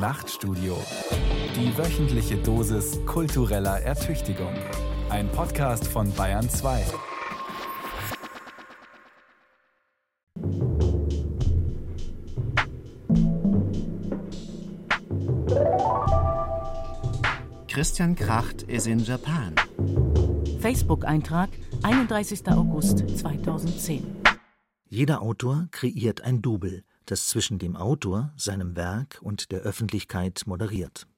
Nachtstudio. Die wöchentliche Dosis kultureller Ertüchtigung. Ein Podcast von Bayern 2. Christian Kracht is in Japan. Facebook-Eintrag 31. August 2010. Jeder Autor kreiert ein Double, das zwischen dem Autor, seinem Werk und der Öffentlichkeit moderiert.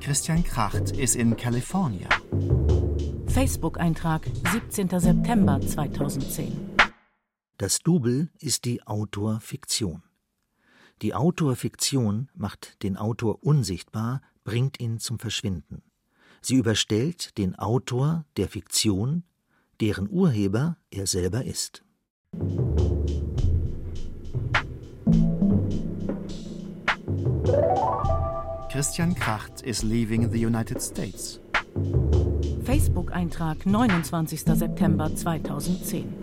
Christian Kracht is in California. Facebook-Eintrag 17. September 2010. Das Double ist die Autorfiktion. Die Autorfiktion macht den Autor unsichtbar, bringt ihn zum Verschwinden. Sie überstellt den Autor der Fiktion, deren Urheber er selber ist. Christian Kracht is leaving the United States. Facebook-Eintrag 29. September 2010.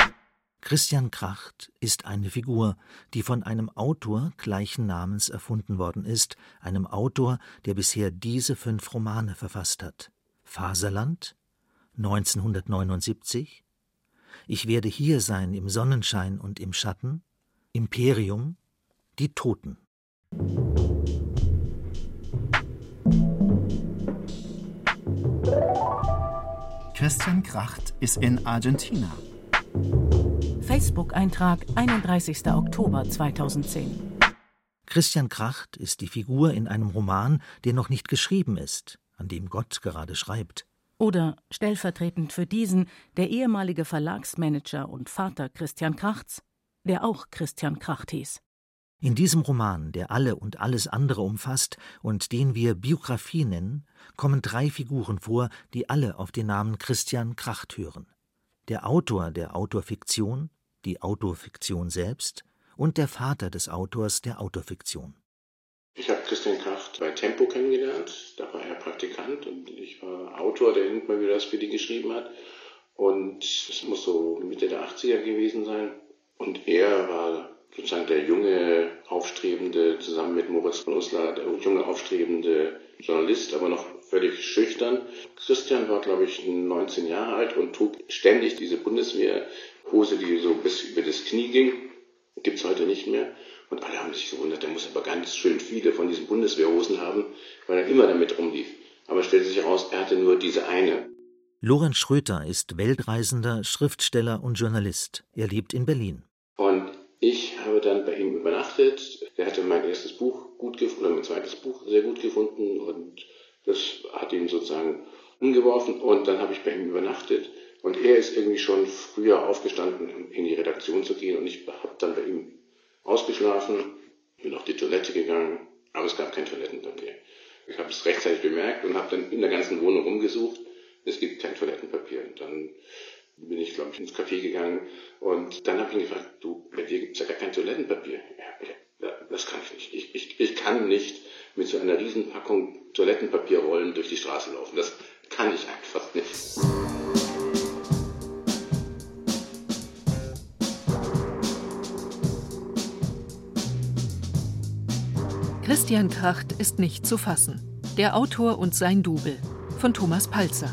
Christian Kracht ist eine Figur, die von einem Autor gleichen Namens erfunden worden ist, einem Autor, der bisher diese fünf Romane verfasst hat. Faserland 1979 Ich werde hier sein im Sonnenschein und im Schatten Imperium Die Toten Christian Kracht is in Argentina. Facebook-Eintrag 31. Oktober 2010. Christian Kracht ist die Figur in einem Roman, der noch nicht geschrieben ist, an dem Gott gerade schreibt. Oder stellvertretend für diesen der ehemalige Verlagsmanager und Vater Christian Krachts, der auch Christian Kracht hieß. In diesem Roman, der alle und alles andere umfasst und den wir Biografie nennen, kommen drei Figuren vor, die alle auf den Namen Christian Kracht hören. Der Autor der Autorfiktion, die Autorfiktion selbst und der Vater des Autors der Autorfiktion. Ich habe Christian Kracht bei Tempo kennengelernt. Da war er Praktikant und ich war Autor, der hinten mal wieder das für die geschrieben hat. Und es muss so Mitte der 80er gewesen sein. Und er war sozusagen der junge, aufstrebende, zusammen mit Moritz von Uslar, der junge, aufstrebende Journalist, aber noch völlig schüchtern. Christian war, glaube ich, 19 Jahre alt und trug ständig diese Bundeswehrhose, die so bis über das Knie ging. Gibt's heute nicht mehr. Und alle haben sich gewundert, der muss aber ganz schön viele von diesen Bundeswehrhosen haben, weil er immer damit rumlief. Aber stellte sich heraus, er hatte nur diese eine. Lorenz Schröter ist Weltreisender, Schriftsteller und Journalist. Er lebt in Berlin. Und ich habe dann bei ihm übernachtet. Er hatte mein erstes Buch gut gefunden, oder mein zweites Buch sehr gut gefunden und das hat ihn sozusagen umgeworfen und dann habe ich bei ihm übernachtet und er ist irgendwie schon früher aufgestanden, in die Redaktion zu gehen und ich habe dann bei ihm ausgeschlafen, bin auf die Toilette gegangen, aber es gab kein Toilettenpapier. Ich habe es rechtzeitig bemerkt und habe dann in der ganzen Wohnung rumgesucht. Es gibt kein Toilettenpapier. Und dann bin ich, glaube ich, ins Café gegangen und dann habe ich ihn gefragt, du, bei dir gibt es ja gar kein Toilettenpapier. Ja, ja, das kann ich nicht. Ich, ich, ich kann nicht mit so einer Riesenpackung Toilettenpapierrollen durch die Straße laufen. Das kann ich einfach nicht. Christian Kracht ist nicht zu fassen. Der Autor und sein Double von Thomas Palzer.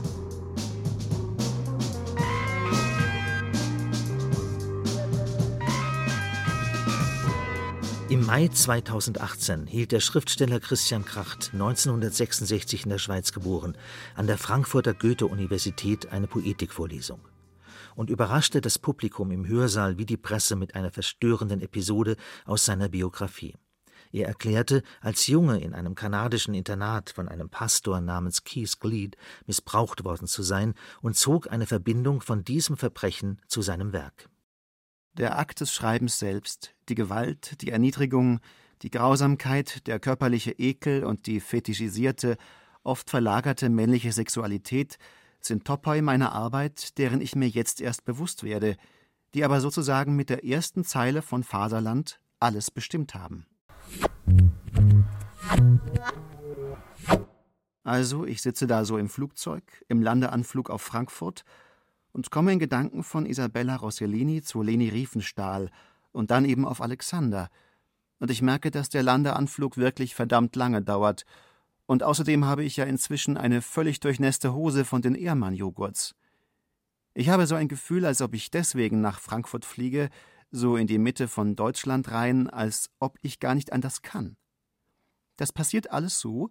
Im Mai 2018 hielt der Schriftsteller Christian Kracht, 1966 in der Schweiz geboren, an der Frankfurter Goethe-Universität eine Poetikvorlesung und überraschte das Publikum im Hörsaal wie die Presse mit einer verstörenden Episode aus seiner Biografie. Er erklärte, als Junge in einem kanadischen Internat von einem Pastor namens Keith Gleed missbraucht worden zu sein und zog eine Verbindung von diesem Verbrechen zu seinem Werk. Der Akt des Schreibens selbst, die Gewalt, die Erniedrigung, die Grausamkeit, der körperliche Ekel und die fetischisierte, oft verlagerte männliche Sexualität sind Topoi meiner Arbeit, deren ich mir jetzt erst bewusst werde, die aber sozusagen mit der ersten Zeile von Faserland alles bestimmt haben. Also, ich sitze da so im Flugzeug, im Landeanflug auf Frankfurt und komme in Gedanken von Isabella Rossellini zu Leni Riefenstahl und dann eben auf Alexander. Und ich merke, dass der Landeanflug wirklich verdammt lange dauert. Und außerdem habe ich ja inzwischen eine völlig durchnässte Hose von den Ehrmann-Joghurts. Ich habe so ein Gefühl, als ob ich deswegen nach Frankfurt fliege, so in die Mitte von Deutschland rein, als ob ich gar nicht anders kann. Das passiert alles so,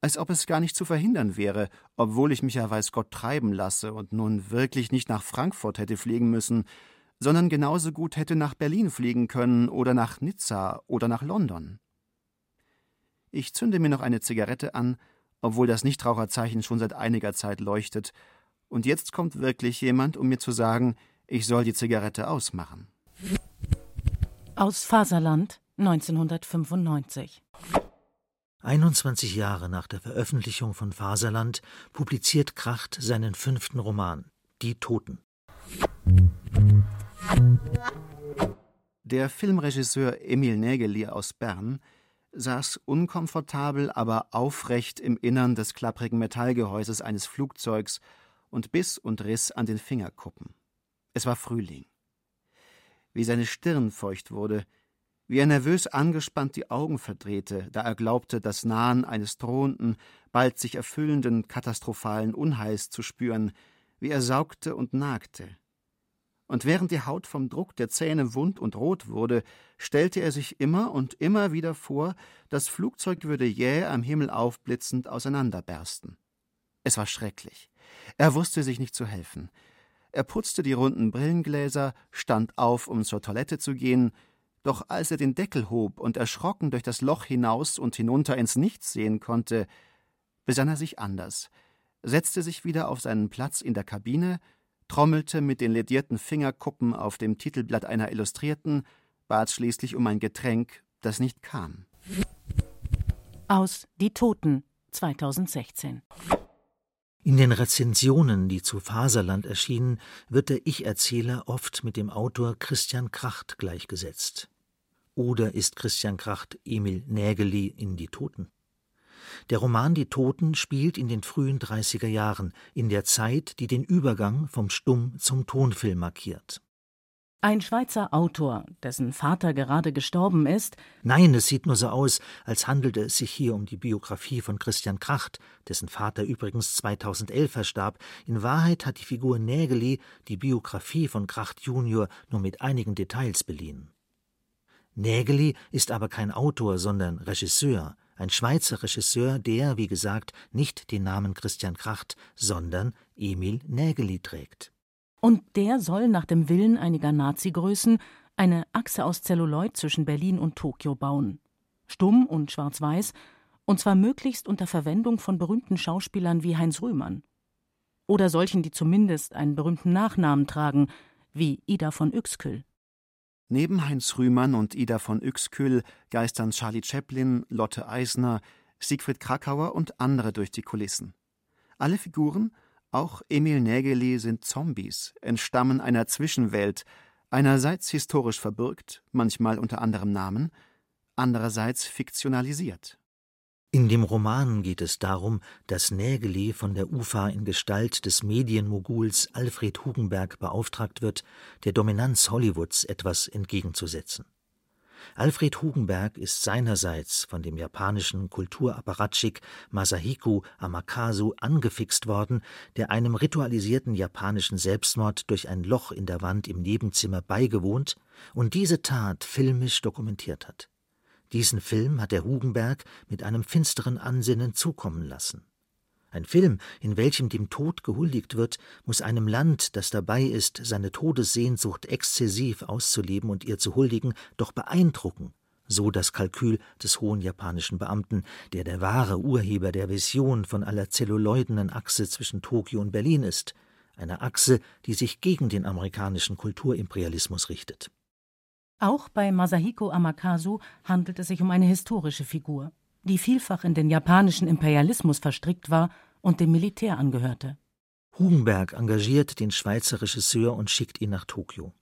als ob es gar nicht zu verhindern wäre, obwohl ich mich ja weiß Gott treiben lasse und nun wirklich nicht nach Frankfurt hätte fliegen müssen, sondern genauso gut hätte nach Berlin fliegen können oder nach Nizza oder nach London. Ich zünde mir noch eine Zigarette an, obwohl das Nichtraucherzeichen schon seit einiger Zeit leuchtet, und jetzt kommt wirklich jemand, um mir zu sagen, ich soll die Zigarette ausmachen. Aus Faserland 1995 21 Jahre nach der Veröffentlichung von Faserland publiziert Kracht seinen fünften Roman Die Toten. Der Filmregisseur Emil Nägeli aus Bern saß unkomfortabel, aber aufrecht im Innern des klapprigen Metallgehäuses eines Flugzeugs und biss und riss an den Fingerkuppen. Es war Frühling. Wie seine Stirn feucht wurde, wie er nervös angespannt die Augen verdrehte, da er glaubte, das Nahen eines drohenden, bald sich erfüllenden, katastrophalen Unheils zu spüren, wie er saugte und nagte. Und während die Haut vom Druck der Zähne wund und rot wurde, stellte er sich immer und immer wieder vor, das Flugzeug würde jäh am Himmel aufblitzend auseinanderbersten. Es war schrecklich. Er wusste sich nicht zu helfen. Er putzte die runden Brillengläser, stand auf, um zur Toilette zu gehen, doch als er den Deckel hob und erschrocken durch das Loch hinaus und hinunter ins Nichts sehen konnte, besann er sich anders, setzte sich wieder auf seinen Platz in der Kabine, trommelte mit den ledierten Fingerkuppen auf dem Titelblatt einer Illustrierten, bat schließlich um ein Getränk, das nicht kam. Aus Die Toten 2016 in den Rezensionen, die zu Faserland erschienen, wird der Ich-Erzähler oft mit dem Autor Christian Kracht gleichgesetzt. Oder ist Christian Kracht Emil Nägeli in Die Toten? Der Roman Die Toten spielt in den frühen 30er Jahren, in der Zeit, die den Übergang vom Stumm zum Tonfilm markiert. Ein Schweizer Autor, dessen Vater gerade gestorben ist. Nein, es sieht nur so aus, als handelte es sich hier um die Biografie von Christian Kracht, dessen Vater übrigens 2011 verstarb. In Wahrheit hat die Figur Nägeli die Biografie von Kracht Junior nur mit einigen Details beliehen. Nägeli ist aber kein Autor, sondern Regisseur, ein Schweizer Regisseur, der, wie gesagt, nicht den Namen Christian Kracht, sondern Emil Nägeli trägt. Und der soll nach dem Willen einiger Nazi-Größen eine Achse aus Zelluloid zwischen Berlin und Tokio bauen. Stumm und schwarz-weiß, und zwar möglichst unter Verwendung von berühmten Schauspielern wie Heinz Rühmann. Oder solchen, die zumindest einen berühmten Nachnamen tragen, wie Ida von Uexküll. Neben Heinz Rühmann und Ida von Uexküll geistern Charlie Chaplin, Lotte Eisner, Siegfried Krakauer und andere durch die Kulissen. Alle Figuren auch Emil Nägeli sind Zombies, entstammen einer Zwischenwelt, einerseits historisch verbürgt, manchmal unter anderem Namen, andererseits fiktionalisiert. In dem Roman geht es darum, dass Nägeli von der UFA in Gestalt des Medienmoguls Alfred Hugenberg beauftragt wird, der Dominanz Hollywoods etwas entgegenzusetzen. Alfred Hugenberg ist seinerseits von dem japanischen Kulturapparatschik Masahiko Amakasu angefixt worden, der einem ritualisierten japanischen Selbstmord durch ein Loch in der Wand im Nebenzimmer beigewohnt und diese Tat filmisch dokumentiert hat. Diesen Film hat der Hugenberg mit einem finsteren Ansinnen zukommen lassen. Ein Film, in welchem dem Tod gehuldigt wird, muss einem Land, das dabei ist, seine Todessehnsucht exzessiv auszuleben und ihr zu huldigen, doch beeindrucken, so das Kalkül des hohen japanischen Beamten, der der wahre Urheber der Vision von aller zelluloidenen Achse zwischen Tokio und Berlin ist, eine Achse, die sich gegen den amerikanischen Kulturimperialismus richtet. Auch bei Masahiko Amakasu handelt es sich um eine historische Figur die vielfach in den japanischen Imperialismus verstrickt war und dem Militär angehörte. Hugenberg engagiert den Schweizer Regisseur und schickt ihn nach Tokio.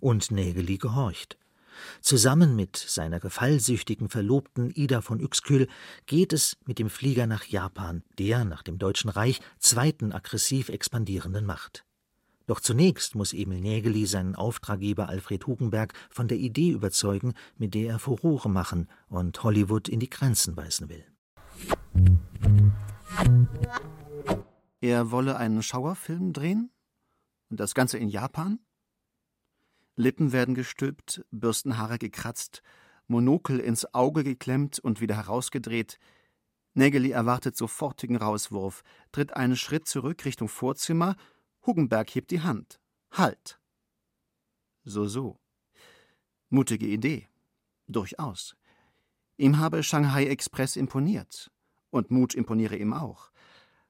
Und Nägeli gehorcht. Zusammen mit seiner gefallsüchtigen Verlobten Ida von Uexküll geht es mit dem Flieger nach Japan, der nach dem Deutschen Reich zweiten aggressiv expandierenden Macht. Doch zunächst muss Emil Nägeli seinen Auftraggeber Alfred Hugenberg von der Idee überzeugen, mit der er Furore machen und Hollywood in die Grenzen weisen will. Er wolle einen Schauerfilm drehen? Und das Ganze in Japan? Lippen werden gestülpt, Bürstenhaare gekratzt, Monokel ins Auge geklemmt und wieder herausgedreht. Nägeli erwartet sofortigen Rauswurf, tritt einen Schritt zurück Richtung Vorzimmer. Hugenberg hebt die Hand. Halt! So, so. Mutige Idee. Durchaus. Ihm habe Shanghai Express imponiert. Und Mut imponiere ihm auch.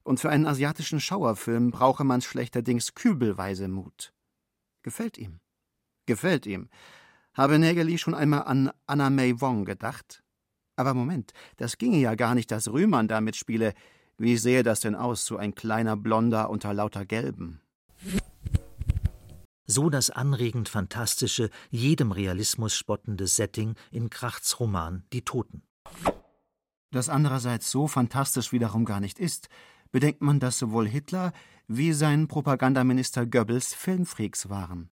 Und für einen asiatischen Schauerfilm brauche man schlechterdings kübelweise Mut. Gefällt ihm. Gefällt ihm. Habe Nägeli schon einmal an Anna May Wong gedacht? Aber Moment, das ginge ja gar nicht, dass Rühmann da mitspiele. Wie sähe das denn aus, so ein kleiner Blonder unter lauter Gelben? So das anregend fantastische, jedem Realismus spottende Setting in Krachts Roman Die Toten. Das andererseits so fantastisch wiederum gar nicht ist, bedenkt man, dass sowohl Hitler wie sein Propagandaminister Goebbels Filmfreaks waren.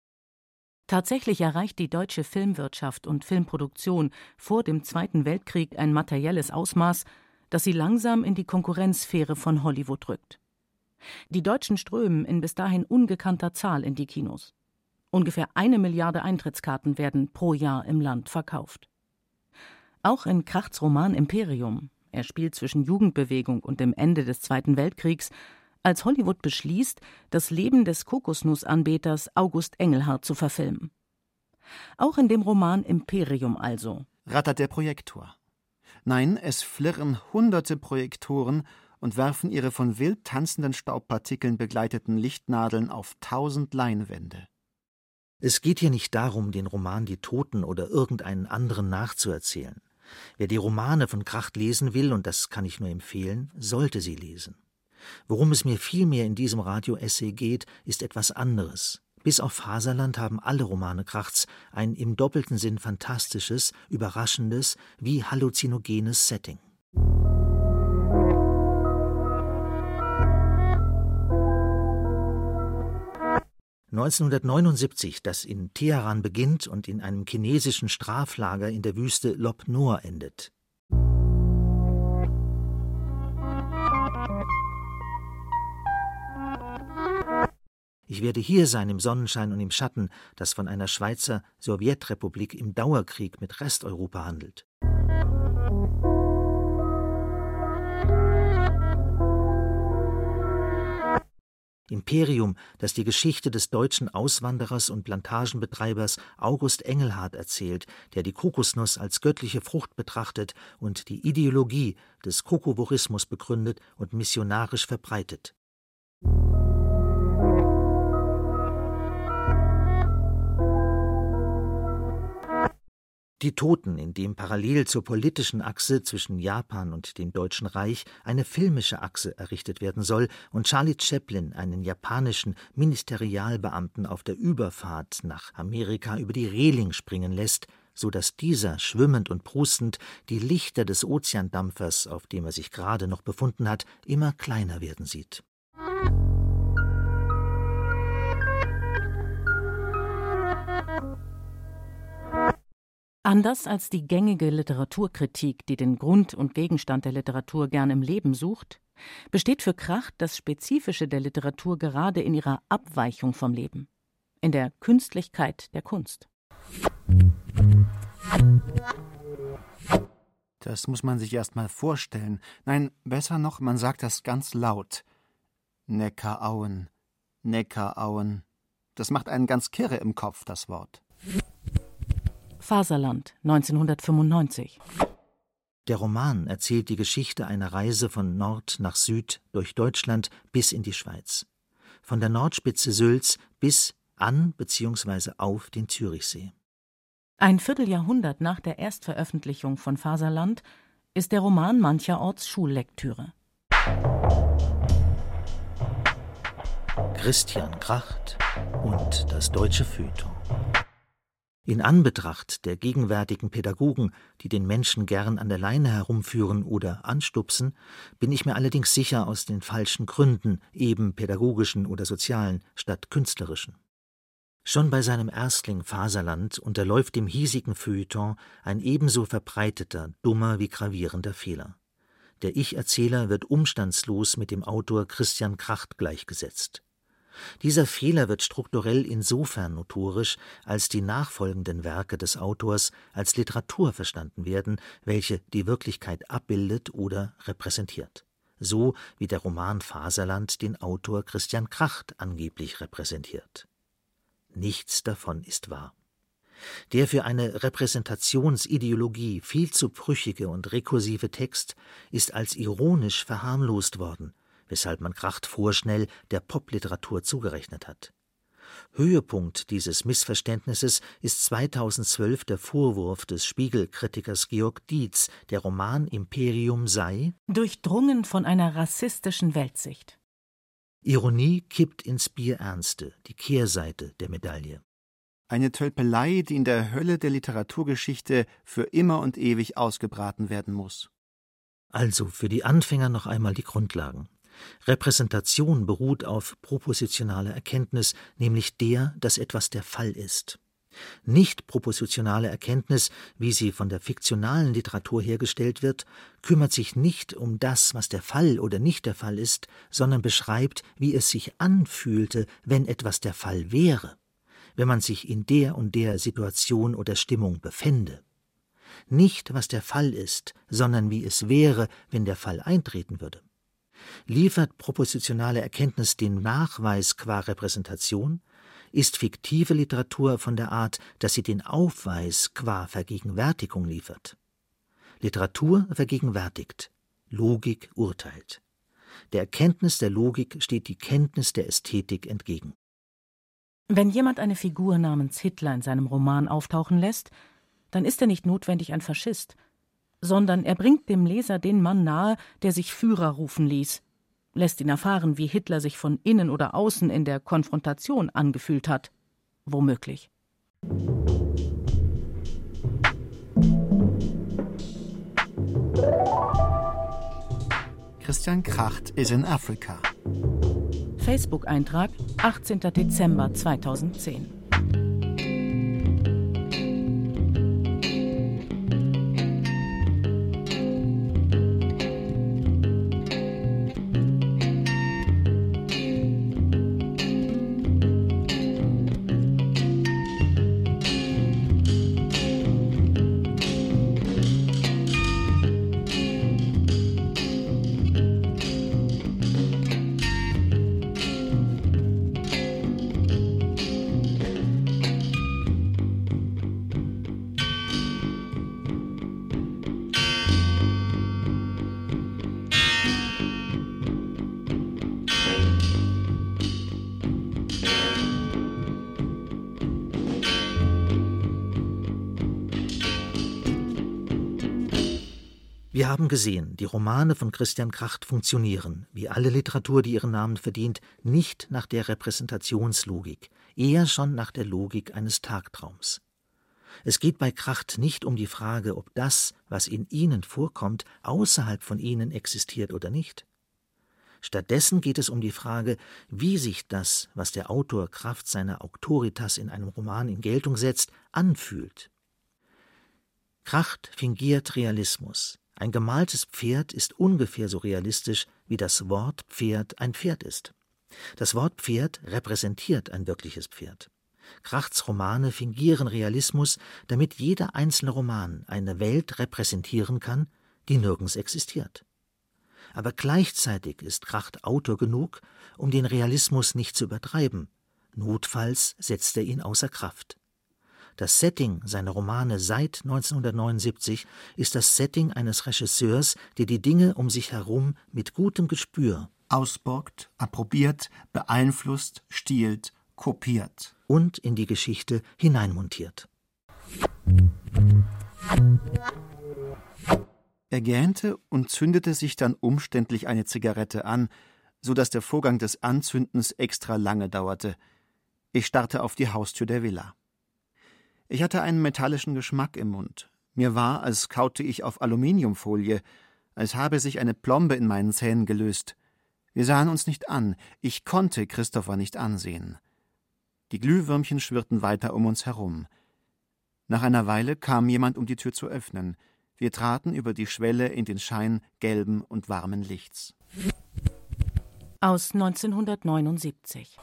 Tatsächlich erreicht die deutsche Filmwirtschaft und Filmproduktion vor dem Zweiten Weltkrieg ein materielles Ausmaß, das sie langsam in die Konkurrenzsphäre von Hollywood rückt. Die Deutschen strömen in bis dahin ungekannter Zahl in die Kinos. Ungefähr eine Milliarde Eintrittskarten werden pro Jahr im Land verkauft. Auch in Krachts Roman Imperium, er spielt zwischen Jugendbewegung und dem Ende des Zweiten Weltkriegs, als Hollywood beschließt, das Leben des Kokosnussanbeters August Engelhardt zu verfilmen. Auch in dem Roman Imperium also. Rattert der Projektor. Nein, es flirren hunderte Projektoren und werfen ihre von wild tanzenden Staubpartikeln begleiteten Lichtnadeln auf tausend Leinwände. Es geht hier nicht darum, den Roman Die Toten oder irgendeinen anderen nachzuerzählen. Wer die Romane von Kracht lesen will, und das kann ich nur empfehlen, sollte sie lesen. Worum es mir vielmehr in diesem Radio-Essay geht, ist etwas anderes. Bis auf Faserland haben alle Romane Krachts ein im doppelten Sinn fantastisches, überraschendes, wie halluzinogenes Setting. 1979, das in Teheran beginnt und in einem chinesischen Straflager in der Wüste Lop Nor endet. Ich werde hier sein im Sonnenschein und im Schatten, das von einer Schweizer Sowjetrepublik im Dauerkrieg mit Resteuropa handelt. Imperium, das die Geschichte des deutschen Auswanderers und Plantagenbetreibers August Engelhardt erzählt, der die Kokosnuss als göttliche Frucht betrachtet und die Ideologie des Kokovorismus begründet und missionarisch verbreitet. Die Toten, in dem parallel zur politischen Achse zwischen Japan und dem Deutschen Reich eine filmische Achse errichtet werden soll und Charlie Chaplin einen japanischen Ministerialbeamten auf der Überfahrt nach Amerika über die Reling springen lässt, so dass dieser schwimmend und prustend die Lichter des Ozeandampfers, auf dem er sich gerade noch befunden hat, immer kleiner werden sieht. Anders als die gängige Literaturkritik, die den Grund und Gegenstand der Literatur gern im Leben sucht, besteht für Kracht das Spezifische der Literatur gerade in ihrer Abweichung vom Leben, in der Künstlichkeit der Kunst. Das muss man sich erst mal vorstellen. Nein, besser noch, man sagt das ganz laut. Neckarauen, Neckarauen. Das macht einen ganz kirre im Kopf, das Wort. Faserland 1995. Der Roman erzählt die Geschichte einer Reise von Nord nach Süd durch Deutschland bis in die Schweiz. Von der Nordspitze Sülz bis an bzw. auf den Zürichsee. Ein Vierteljahrhundert nach der Erstveröffentlichung von Faserland ist der Roman mancherorts Schullektüre. Christian Kracht und das deutsche Feuilleton. In Anbetracht der gegenwärtigen Pädagogen, die den Menschen gern an der Leine herumführen oder anstupsen, bin ich mir allerdings sicher aus den falschen Gründen, eben pädagogischen oder sozialen, statt künstlerischen. Schon bei seinem Erstling Faserland unterläuft dem hiesigen Feuilleton ein ebenso verbreiteter, dummer wie gravierender Fehler. Der Ich-Erzähler wird umstandslos mit dem Autor Christian Kracht gleichgesetzt. Dieser Fehler wird strukturell insofern notorisch, als die nachfolgenden Werke des Autors als Literatur verstanden werden, welche die Wirklichkeit abbildet oder repräsentiert. So wie der Roman Faserland den Autor Christian Kracht angeblich repräsentiert. Nichts davon ist wahr. Der für eine Repräsentationsideologie viel zu brüchige und rekursive Text ist als ironisch verharmlost worden, weshalb man Kracht vorschnell der Popliteratur zugerechnet hat. Höhepunkt dieses Missverständnisses ist 2012 der Vorwurf des Spiegelkritikers Georg Dietz, der Roman Imperium sei durchdrungen von einer rassistischen Weltsicht. Ironie kippt ins Bierernste, die Kehrseite der Medaille. Eine Tölpelei, die in der Hölle der Literaturgeschichte für immer und ewig ausgebraten werden muss. Also für die Anfänger noch einmal die Grundlagen. Repräsentation beruht auf propositionaler Erkenntnis, nämlich der, dass etwas der Fall ist. Nicht propositionale Erkenntnis, wie sie von der fiktionalen Literatur hergestellt wird, kümmert sich nicht um das, was der Fall oder nicht der Fall ist, sondern beschreibt, wie es sich anfühlte, wenn etwas der Fall wäre, wenn man sich in der und der Situation oder Stimmung befände. Nicht, was der Fall ist, sondern wie es wäre, wenn der Fall eintreten würde. Liefert propositionale Erkenntnis den Nachweis qua Repräsentation, ist fiktive Literatur von der Art, dass sie den Aufweis qua Vergegenwärtigung liefert. Literatur vergegenwärtigt, Logik urteilt. Der Erkenntnis der Logik steht die Kenntnis der Ästhetik entgegen. Wenn jemand eine Figur namens Hitler in seinem Roman auftauchen lässt, dann ist er nicht notwendig ein Faschist, sondern er bringt dem Leser den Mann nahe, der sich Führer rufen ließ, lässt ihn erfahren, wie Hitler sich von innen oder außen in der Konfrontation angefühlt hat. Womöglich. Christian Kracht is in Africa. Facebook-Eintrag 18. Dezember 2010. Haben gesehen, die Romane von Christian Kracht funktionieren, wie alle Literatur, die ihren Namen verdient, nicht nach der Repräsentationslogik, eher schon nach der Logik eines Tagtraums. Es geht bei Kracht nicht um die Frage, ob das, was in ihnen vorkommt, außerhalb von ihnen existiert oder nicht. Stattdessen geht es um die Frage, wie sich das, was der Autor Kraft seiner Autoritas in einem Roman in Geltung setzt, anfühlt. Kracht fingiert Realismus, ein gemaltes Pferd ist ungefähr so realistisch, wie das Wort Pferd ein Pferd ist. Das Wort Pferd repräsentiert ein wirkliches Pferd. Krachts Romane fingieren Realismus, damit jeder einzelne Roman eine Welt repräsentieren kann, die nirgends existiert. Aber gleichzeitig ist Kracht Autor genug, um den Realismus nicht zu übertreiben. Notfalls setzt er ihn außer Kraft. Das Setting seiner Romane seit 1979 ist das Setting eines Regisseurs, der die Dinge um sich herum mit gutem Gespür ausborgt, approbiert, beeinflusst, stiehlt, kopiert und in die Geschichte hineinmontiert. Er gähnte und zündete sich dann umständlich eine Zigarette an, so dass der Vorgang des Anzündens extra lange dauerte. Ich starrte auf die Haustür der Villa. Ich hatte einen metallischen Geschmack im Mund. Mir war, als kaute ich auf Aluminiumfolie, als habe sich eine Plombe in meinen Zähnen gelöst. Wir sahen uns nicht an, ich konnte Christopher nicht ansehen. Die Glühwürmchen schwirrten weiter um uns herum. Nach einer Weile kam jemand, um die Tür zu öffnen. Wir traten über die Schwelle in den Schein gelben und warmen Lichts. Aus 1979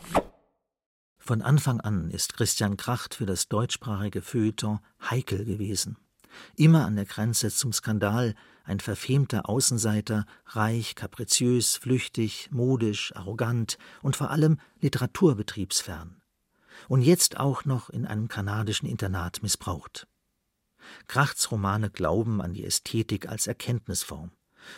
Von Anfang an ist Christian Kracht für das deutschsprachige Feuilleton heikel gewesen. Immer an der Grenze zum Skandal, ein verfemter Außenseiter, reich, kapriziös, flüchtig, modisch, arrogant und vor allem literaturbetriebsfern. Und jetzt auch noch in einem kanadischen Internat missbraucht. Krachts Romane glauben an die Ästhetik als Erkenntnisform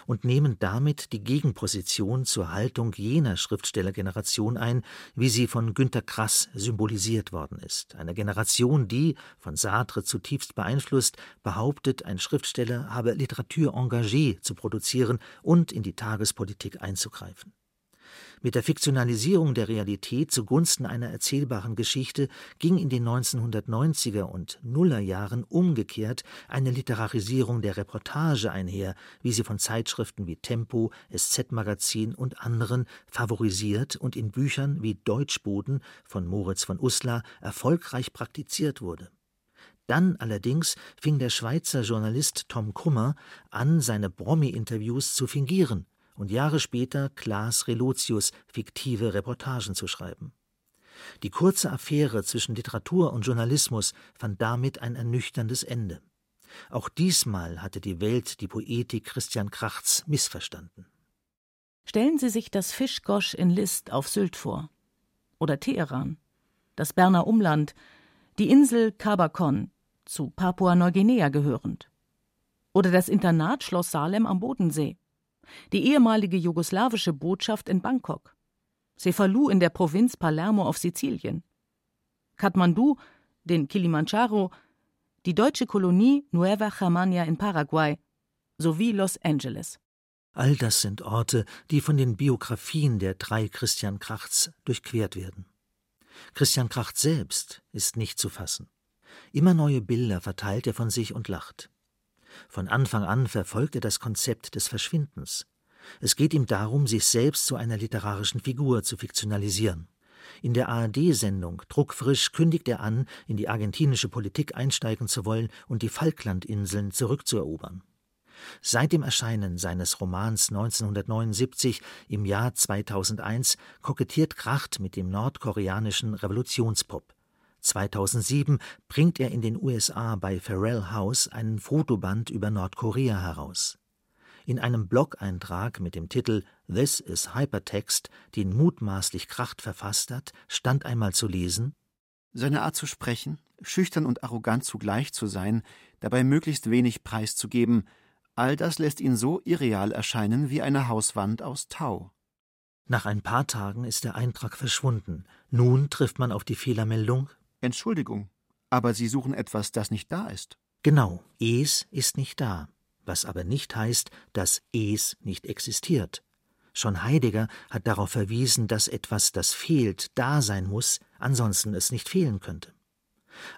und nehmen damit die Gegenposition zur Haltung jener Schriftstellergeneration ein, wie sie von Günter Grass symbolisiert worden ist. Eine Generation, die, von Sartre zutiefst beeinflusst, behauptet, ein Schriftsteller habe Literatur engagée zu produzieren und in die Tagespolitik einzugreifen. Mit der Fiktionalisierung der Realität zugunsten einer erzählbaren Geschichte ging in den 1990er und Nullerjahren umgekehrt eine Literarisierung der Reportage einher, wie sie von Zeitschriften wie Tempo, SZ-Magazin und anderen favorisiert und in Büchern wie Deutschboden von Moritz von Uslar erfolgreich praktiziert wurde. Dann allerdings fing der Schweizer Journalist Tom Kummer an, seine Promi-Interviews zu fingieren und Jahre später Klaas Relotius fiktive Reportagen zu schreiben. Die kurze Affäre zwischen Literatur und Journalismus fand damit ein ernüchterndes Ende. Auch diesmal hatte die Welt die Poetik Christian Krachts missverstanden. Stellen Sie sich das Fischgosch in List auf Sylt vor. Oder Teheran, das Berner Umland, die Insel Kabakon, zu Papua-Neuguinea gehörend. Oder das Internat Schloss Salem am Bodensee die ehemalige jugoslawische Botschaft in Bangkok, Cefalù in der Provinz Palermo auf Sizilien, Kathmandu, den Kilimanjaro, die deutsche Kolonie Nueva Germania in Paraguay sowie Los Angeles. All das sind Orte, die von den Biografien der drei Christian Krachts durchquert werden. Christian Kracht selbst ist nicht zu fassen. Immer neue Bilder verteilt er von sich und lacht. Von Anfang an verfolgt er das Konzept des Verschwindens. Es geht ihm darum, sich selbst zu einer literarischen Figur zu fiktionalisieren. In der ARD-Sendung Druckfrisch kündigt er an, in die argentinische Politik einsteigen zu wollen und die Falklandinseln zurückzuerobern. Seit dem Erscheinen seines Romans 1979 im Jahr 2001 kokettiert Kracht mit dem nordkoreanischen Revolutionspop. 2007 bringt er in den USA bei Pharrell House einen Fotoband über Nordkorea heraus. In einem Blog-Eintrag mit dem Titel This is Hypertext, den mutmaßlich Kracht verfasst hat, stand einmal zu lesen Seine Art zu sprechen, schüchtern und arrogant zugleich zu sein, dabei möglichst wenig preiszugeben, all das lässt ihn so irreal erscheinen wie eine Hauswand aus Tau. Nach ein paar Tagen ist der Eintrag verschwunden. Nun trifft man auf die Fehlermeldung Entschuldigung, aber Sie suchen etwas, das nicht da ist. Genau, es ist nicht da, was aber nicht heißt, dass es nicht existiert. Schon Heidegger hat darauf verwiesen, dass etwas, das fehlt, da sein muss, ansonsten es nicht fehlen könnte.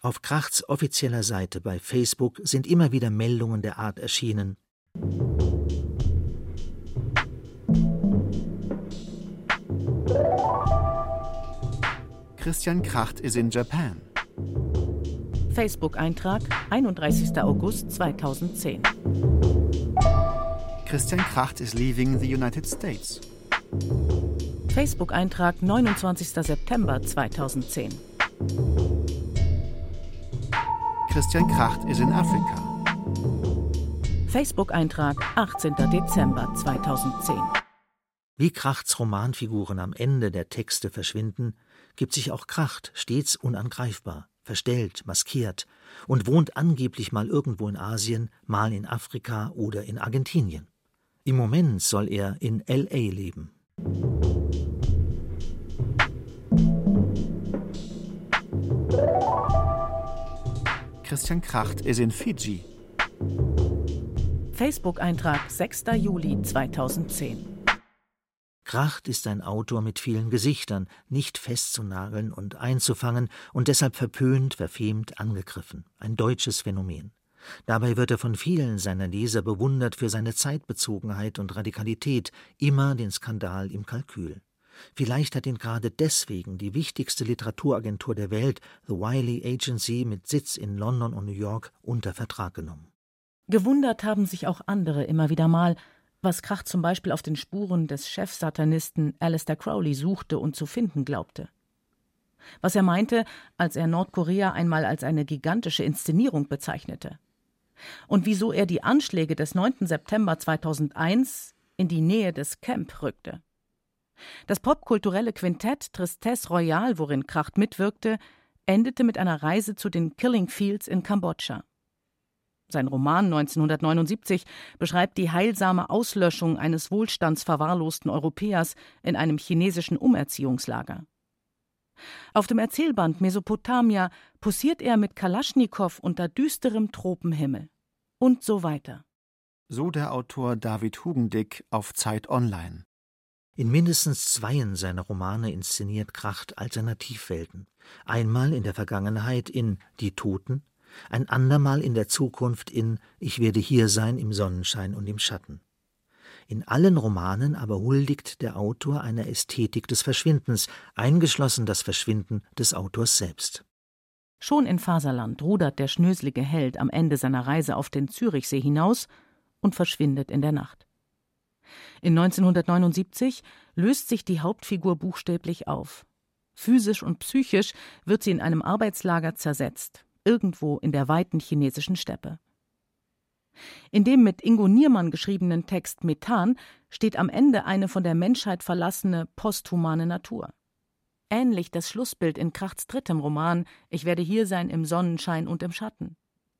Auf Krachts offizieller Seite bei Facebook sind immer wieder Meldungen der Art erschienen. Christian Kracht is in Japan. Facebook-Eintrag 31. August 2010. Christian Kracht is leaving the United States. Facebook-Eintrag 29. September 2010. Christian Kracht is in Africa. Facebook-Eintrag 18. Dezember 2010. Wie Krachts Romanfiguren am Ende der Texte verschwinden, gibt sich auch Kracht stets unangreifbar, verstellt, maskiert und wohnt angeblich mal irgendwo in Asien, mal in Afrika oder in Argentinien. Im Moment soll er in LA leben. Christian Kracht is in Fiji. Facebook-Eintrag 6. Juli 2010. Kracht ist ein Autor mit vielen Gesichtern, nicht festzunageln und einzufangen und deshalb verpönt, verfemt, angegriffen. Ein deutsches Phänomen. Dabei wird er von vielen seiner Leser bewundert für seine Zeitbezogenheit und Radikalität, immer den Skandal im Kalkül. Vielleicht hat ihn gerade deswegen die wichtigste Literaturagentur der Welt, The Wiley Agency mit Sitz in London und New York, unter Vertrag genommen. Gewundert haben sich auch andere immer wieder mal, was Krach zum Beispiel auf den Spuren des Chefsatanisten Alistair Crowley suchte und zu finden glaubte. Was er meinte, als er Nordkorea einmal als eine gigantische Inszenierung bezeichnete. Und wieso er die Anschläge des 9. September 2001 in die Nähe des Camp rückte. Das popkulturelle Quintett Tristesse Royale, worin Kracht mitwirkte, endete mit einer Reise zu den Killing Fields in Kambodscha. Sein Roman 1979 beschreibt die heilsame Auslöschung eines wohlstandsverwahrlosten Europäers in einem chinesischen Umerziehungslager. Auf dem Erzählband Mesopotamia posiert er mit Kalaschnikow unter düsterem Tropenhimmel. Und so weiter. So der Autor David Hugendick auf Zeit Online. In mindestens zweien seiner Romane inszeniert Kracht Alternativwelten. Einmal in der Vergangenheit in Die Toten ein andermal in der Zukunft in Ich werde hier sein im Sonnenschein und im Schatten. In allen Romanen aber huldigt der Autor einer Ästhetik des Verschwindens, eingeschlossen das Verschwinden des Autors selbst. Schon in Faserland rudert der schnöselige Held am Ende seiner Reise auf den Zürichsee hinaus und verschwindet in der Nacht. In 1979 löst sich die Hauptfigur buchstäblich auf. Physisch und psychisch wird sie in einem Arbeitslager zersetzt, irgendwo in der weiten chinesischen Steppe. In dem mit Ingo Niermann geschriebenen Text Methan steht am Ende eine von der Menschheit verlassene posthumane Natur. Ähnlich das Schlussbild in Krachts drittem Roman Ich werde hier sein im Sonnenschein und im Schatten.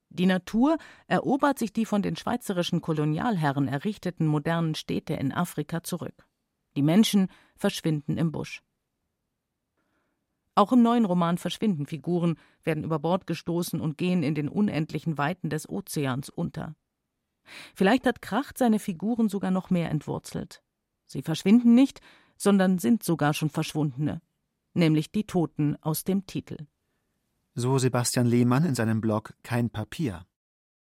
Die Natur erobert sich die von den schweizerischen Kolonialherren errichteten modernen Städte in Afrika zurück. Die Menschen verschwinden im Busch. Auch im neuen Roman verschwinden Figuren, werden über Bord gestoßen und gehen in den unendlichen Weiten des Ozeans unter. Vielleicht hat Kracht seine Figuren sogar noch mehr entwurzelt. Sie verschwinden nicht, sondern sind sogar schon Verschwundene, nämlich die Toten aus dem Titel. So Sebastian Lehmann in seinem Blog Kein Papier.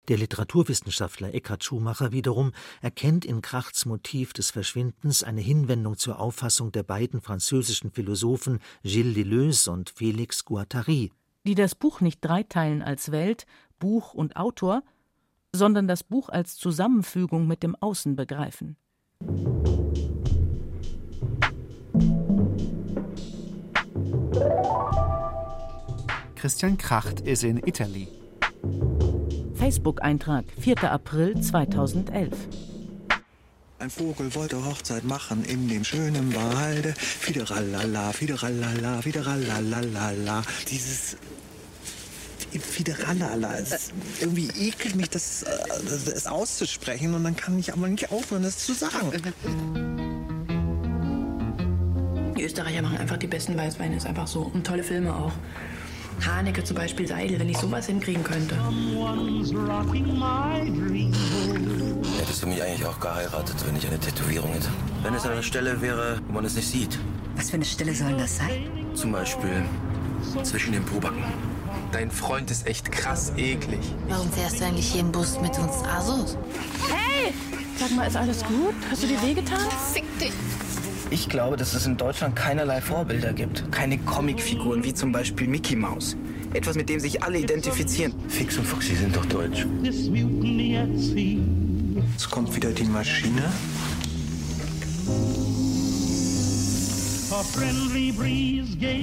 Der Literaturwissenschaftler Eckhard Schumacher wiederum erkennt in Krachts Motiv des Verschwindens eine Hinwendung zur Auffassung der beiden französischen Philosophen Gilles Deleuze und Félix Guattari, die das Buch nicht dreiteilen als Welt, Buch und Autor, sondern das Buch als Zusammenfügung mit dem Außen begreifen. Christian Kracht is in Italy. Facebook-Eintrag, 4. April 2011. Ein Vogel wollte Hochzeit machen in dem schönen Walde. Fideralala, fideralala, fideralala. Dieses Fideralala. Irgendwie ekelt mich, das, das auszusprechen und dann kann ich aber nicht aufhören, das zu sagen. Die Österreicher machen einfach die besten Weißweine, ist einfach so. Und tolle Filme auch. Haneke zum Beispiel, Seidel, wenn ich sowas hinkriegen könnte. Hättest du mich eigentlich auch geheiratet, wenn ich eine Tätowierung hätte? Wenn es an einer Stelle wäre, wo man es nicht sieht. Was für eine Stelle soll das sein? Zum Beispiel zwischen den Pobacken. Dein Freund ist echt krass eklig. Warum fährst du eigentlich hier im Bus mit uns Asos? Hey! Sag mal, ist alles gut? Hast du dir wehgetan? Fick dich! Ich glaube, dass es in Deutschland keinerlei Vorbilder gibt. Keine Comicfiguren wie zum Beispiel Mickey Mouse. Etwas, mit dem sich alle identifizieren. Fix und Foxy sind doch deutsch. Es kommt wieder die Maschine.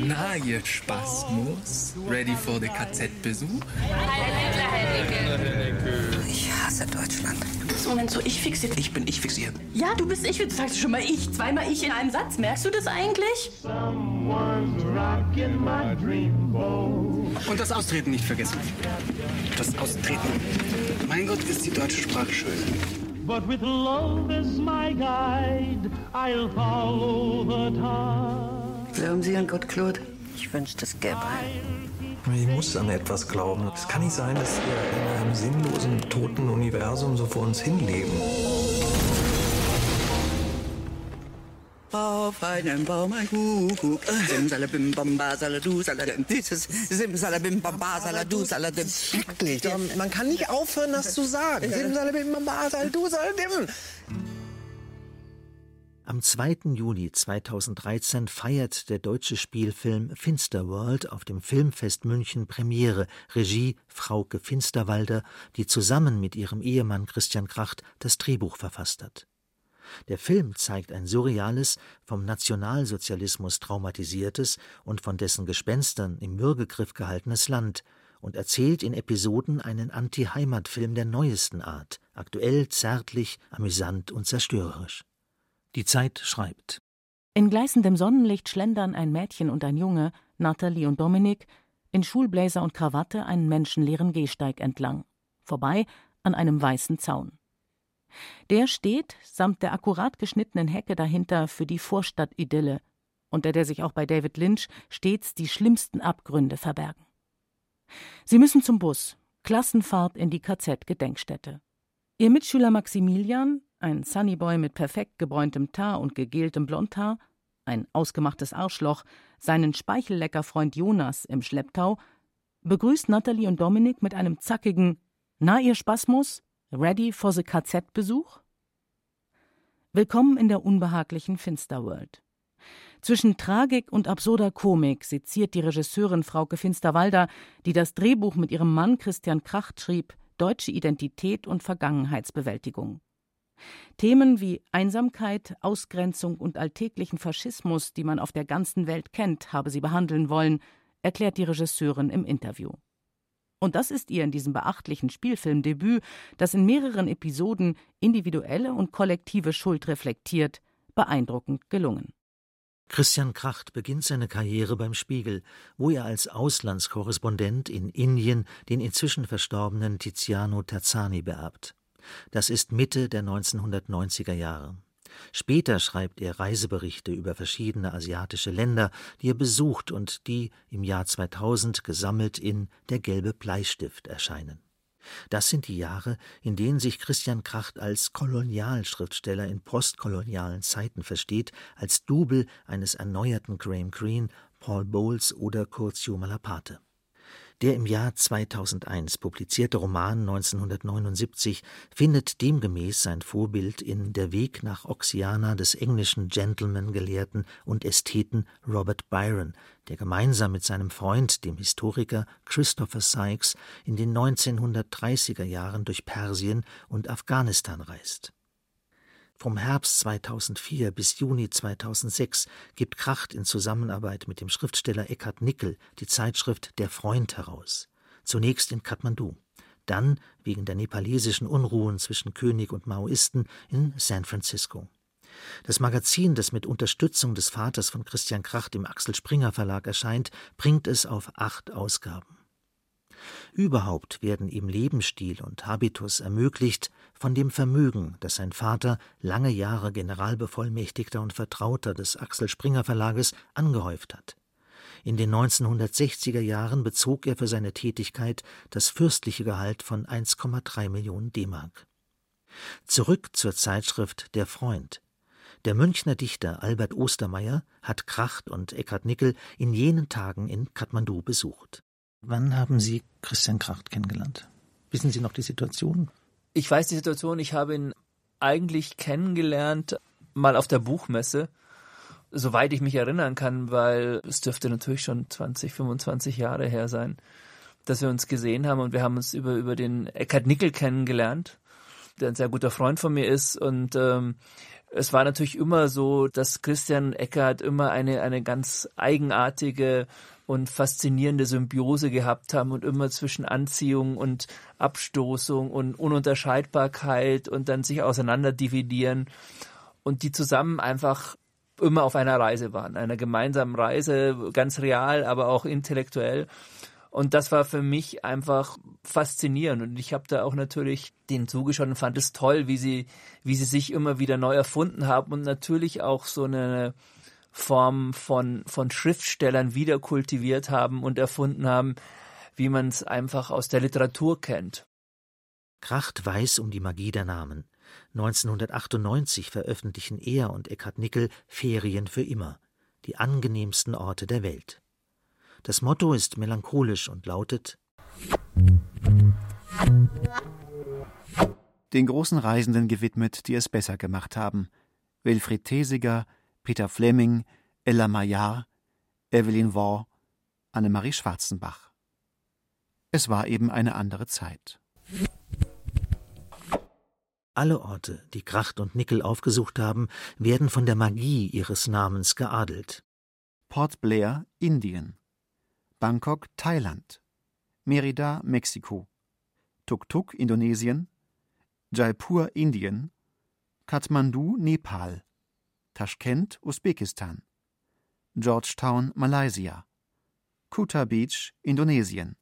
Na, ihr Spasmus. Ready for the KZ-Besuch? Ich hasse Deutschland. Im Moment so ich fixiert. Ich bin ich fixiert. Ja, du bist ich. Du sagst schon mal ich. Zweimal ich in einem Satz. Merkst du das eigentlich? Und das Austreten nicht vergessen. Das Austreten. Mein Gott, ist die deutsche Sprache schön. But with love as my guide, I'll follow the tide. Glauben Sie an Gott, Claude? Ich wünschte, es gäbe Ich muss an etwas glauben. Es kann nicht sein, dass wir in einem sinnlosen, toten Universum so vor uns hinleben. auf einem Baum ein Kuckuck. Simsalabim, bamba, saladu, saladim. Simsalabim, bamba, saladu, saladim. Schrecklich. Man kann nicht aufhören, das zu sagen. Simsalabim, bamba, saladu, saladim. Am 2. Juni 2013 feiert der deutsche Spielfilm Finsterworld auf dem Filmfest München Premiere, Regie Frauke Finsterwalder, die zusammen mit ihrem Ehemann Christian Kracht das Drehbuch verfasst hat. Der Film zeigt ein surreales, vom Nationalsozialismus traumatisiertes und von dessen Gespenstern im Würgegriff gehaltenes Land und erzählt in Episoden einen Anti-Heimat-Film der neuesten Art, aktuell, zärtlich, amüsant und zerstörerisch. Die Zeit schreibt. In gleißendem Sonnenlicht schlendern ein Mädchen und ein Junge, Nathalie und Dominik, in Schulbläser und Krawatte einen menschenleeren Gehsteig entlang, vorbei an einem weißen Zaun. Der steht, samt der akkurat geschnittenen Hecke dahinter, für die Vorstadtidylle, unter der sich auch bei David Lynch stets die schlimmsten Abgründe verbergen. Sie müssen zum Bus, Klassenfahrt in die KZ-Gedenkstätte. Ihr Mitschüler Maximilian, ein Sunnyboy mit perfekt gebräuntem Tar und gegeltem Blondhaar, ein ausgemachtes Arschloch, seinen Speichelleckerfreund Jonas im Schlepptau, begrüßt Natalie und Dominik mit einem zackigen Na, ihr Spasmus? Ready for the KZ-Besuch? Willkommen in der unbehaglichen Finsterworld. Zwischen Tragik und absurder Komik seziert die Regisseurin Frauke Finsterwalder, die das Drehbuch mit ihrem Mann Christian Kracht schrieb, deutsche Identität und Vergangenheitsbewältigung. Themen wie Einsamkeit, Ausgrenzung und alltäglichen Faschismus, die man auf der ganzen Welt kennt, habe sie behandeln wollen, erklärt die Regisseurin im Interview. Und das ist ihr in diesem beachtlichen Spielfilmdebüt, das in mehreren Episoden individuelle und kollektive Schuld reflektiert, beeindruckend gelungen. Christian Kracht beginnt seine Karriere beim Spiegel, wo er als Auslandskorrespondent in Indien den inzwischen verstorbenen Tiziano Terzani beerbt. Das ist Mitte der 1990er Jahre. Später schreibt er Reiseberichte über verschiedene asiatische Länder, die er besucht und die im Jahr 2000 gesammelt in Der gelbe Bleistift erscheinen. Das sind die Jahre, in denen sich Christian Kracht als Kolonialschriftsteller in postkolonialen Zeiten versteht, als Double eines erneuerten Graham Greene, Paul Bowles oder Curzio Malaparte. Der im Jahr 2001 publizierte Roman 1979 findet demgemäß sein Vorbild in Der Weg nach Oxiana des englischen Gentleman-Gelehrten und Ästheten Robert Byron, der gemeinsam mit seinem Freund, dem Historiker Christopher Sykes, in den 1930er Jahren durch Persien und Afghanistan reist vom Herbst 2004 bis Juni 2006 gibt Kracht in Zusammenarbeit mit dem Schriftsteller Eckhard Nickel die Zeitschrift Der Freund heraus. Zunächst in Kathmandu, dann wegen der nepalesischen Unruhen zwischen König und Maoisten in San Francisco. Das Magazin, das mit Unterstützung des Vaters von Christian Kracht im Axel Springer Verlag erscheint, bringt es auf acht Ausgaben. Überhaupt werden ihm Lebensstil und Habitus ermöglicht von dem Vermögen, das sein Vater, lange Jahre Generalbevollmächtigter und Vertrauter des Axel Springer Verlages, angehäuft hat. In den 1960er Jahren bezog er für seine Tätigkeit das fürstliche Gehalt von 1,3 Millionen D-Mark. Zurück zur Zeitschrift Der Freund. Der Münchner Dichter Albert Ostermeier hat Kracht und Eckhard Nickel in jenen Tagen in Kathmandu besucht. Wann haben Sie Christian Kracht kennengelernt? Wissen Sie noch die Situation? Ich weiß die Situation. Ich habe ihn eigentlich kennengelernt mal auf der Buchmesse, soweit ich mich erinnern kann, weil es dürfte natürlich schon 20, 25 Jahre her sein, dass wir uns gesehen haben und wir haben uns über, über den Eckhard Nickel kennengelernt, der ein sehr guter Freund von mir ist und ähm, es war natürlich immer so, dass Christian Eckert immer eine, eine ganz eigenartige und faszinierende Symbiose gehabt haben und immer zwischen Anziehung und Abstoßung und Ununterscheidbarkeit und dann sich auseinanderdividieren und die zusammen einfach immer auf einer Reise waren, einer gemeinsamen Reise, ganz real, aber auch intellektuell. Und das war für mich einfach faszinierend. Und ich habe da auch natürlich den zugeschaut und fand es toll, wie sie, wie sie sich immer wieder neu erfunden haben und natürlich auch so eine Form von, von Schriftstellern wieder kultiviert haben und erfunden haben, wie man es einfach aus der Literatur kennt. Kracht weiß um die Magie der Namen. 1998 veröffentlichen er und Eckhard Nickel Ferien für immer, die angenehmsten Orte der Welt. Das Motto ist melancholisch und lautet Den großen Reisenden gewidmet, die es besser gemacht haben. Wilfried Thesiger, Peter Fleming, Ella Maillard, Evelyn Waugh, Annemarie Schwarzenbach. Es war eben eine andere Zeit. Alle Orte, die Kracht und Nickel aufgesucht haben, werden von der Magie ihres Namens geadelt. Port Blair, Indien. Bangkok, Thailand. Merida, Mexiko. Tuk-Tuk, Indonesien. Jaipur, Indien. Kathmandu, Nepal. Taschkent, Usbekistan. Georgetown, Malaysia. Kuta Beach, Indonesien.